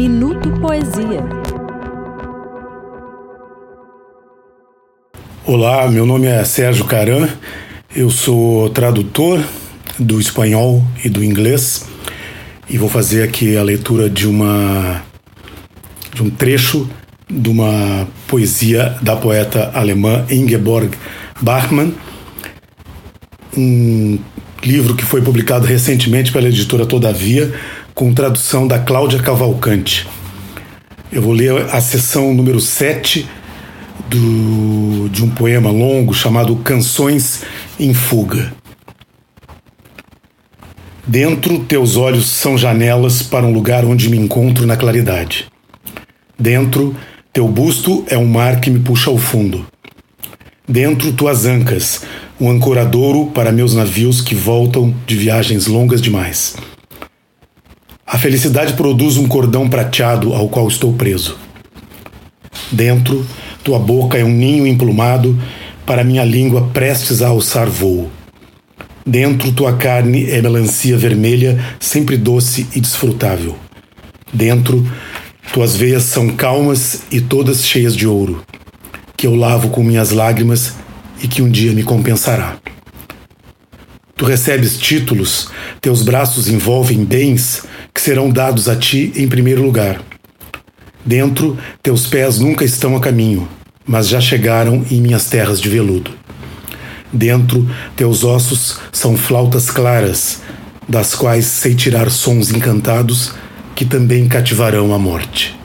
Minuto Poesia. Olá, meu nome é Sérgio Caran, eu sou tradutor do espanhol e do inglês e vou fazer aqui a leitura de uma de um trecho de uma poesia da poeta alemã Ingeborg Bachmann, um livro que foi publicado recentemente pela editora Todavia, com tradução da Cláudia Cavalcante. Eu vou ler a sessão número 7 do, de um poema longo chamado Canções em Fuga. Dentro, teus olhos são janelas para um lugar onde me encontro na claridade. Dentro, teu busto é um mar que me puxa ao fundo. Dentro, tuas ancas, um ancoradouro para meus navios que voltam de viagens longas demais. A felicidade produz um cordão prateado ao qual estou preso. Dentro, tua boca é um ninho emplumado para minha língua prestes a alçar voo. Dentro, tua carne é melancia vermelha, sempre doce e desfrutável. Dentro, tuas veias são calmas e todas cheias de ouro, que eu lavo com minhas lágrimas e que um dia me compensará. Tu recebes títulos, teus braços envolvem bens que serão dados a ti em primeiro lugar. Dentro, teus pés nunca estão a caminho, mas já chegaram em minhas terras de veludo. Dentro, teus ossos são flautas claras, das quais sei tirar sons encantados que também cativarão a morte.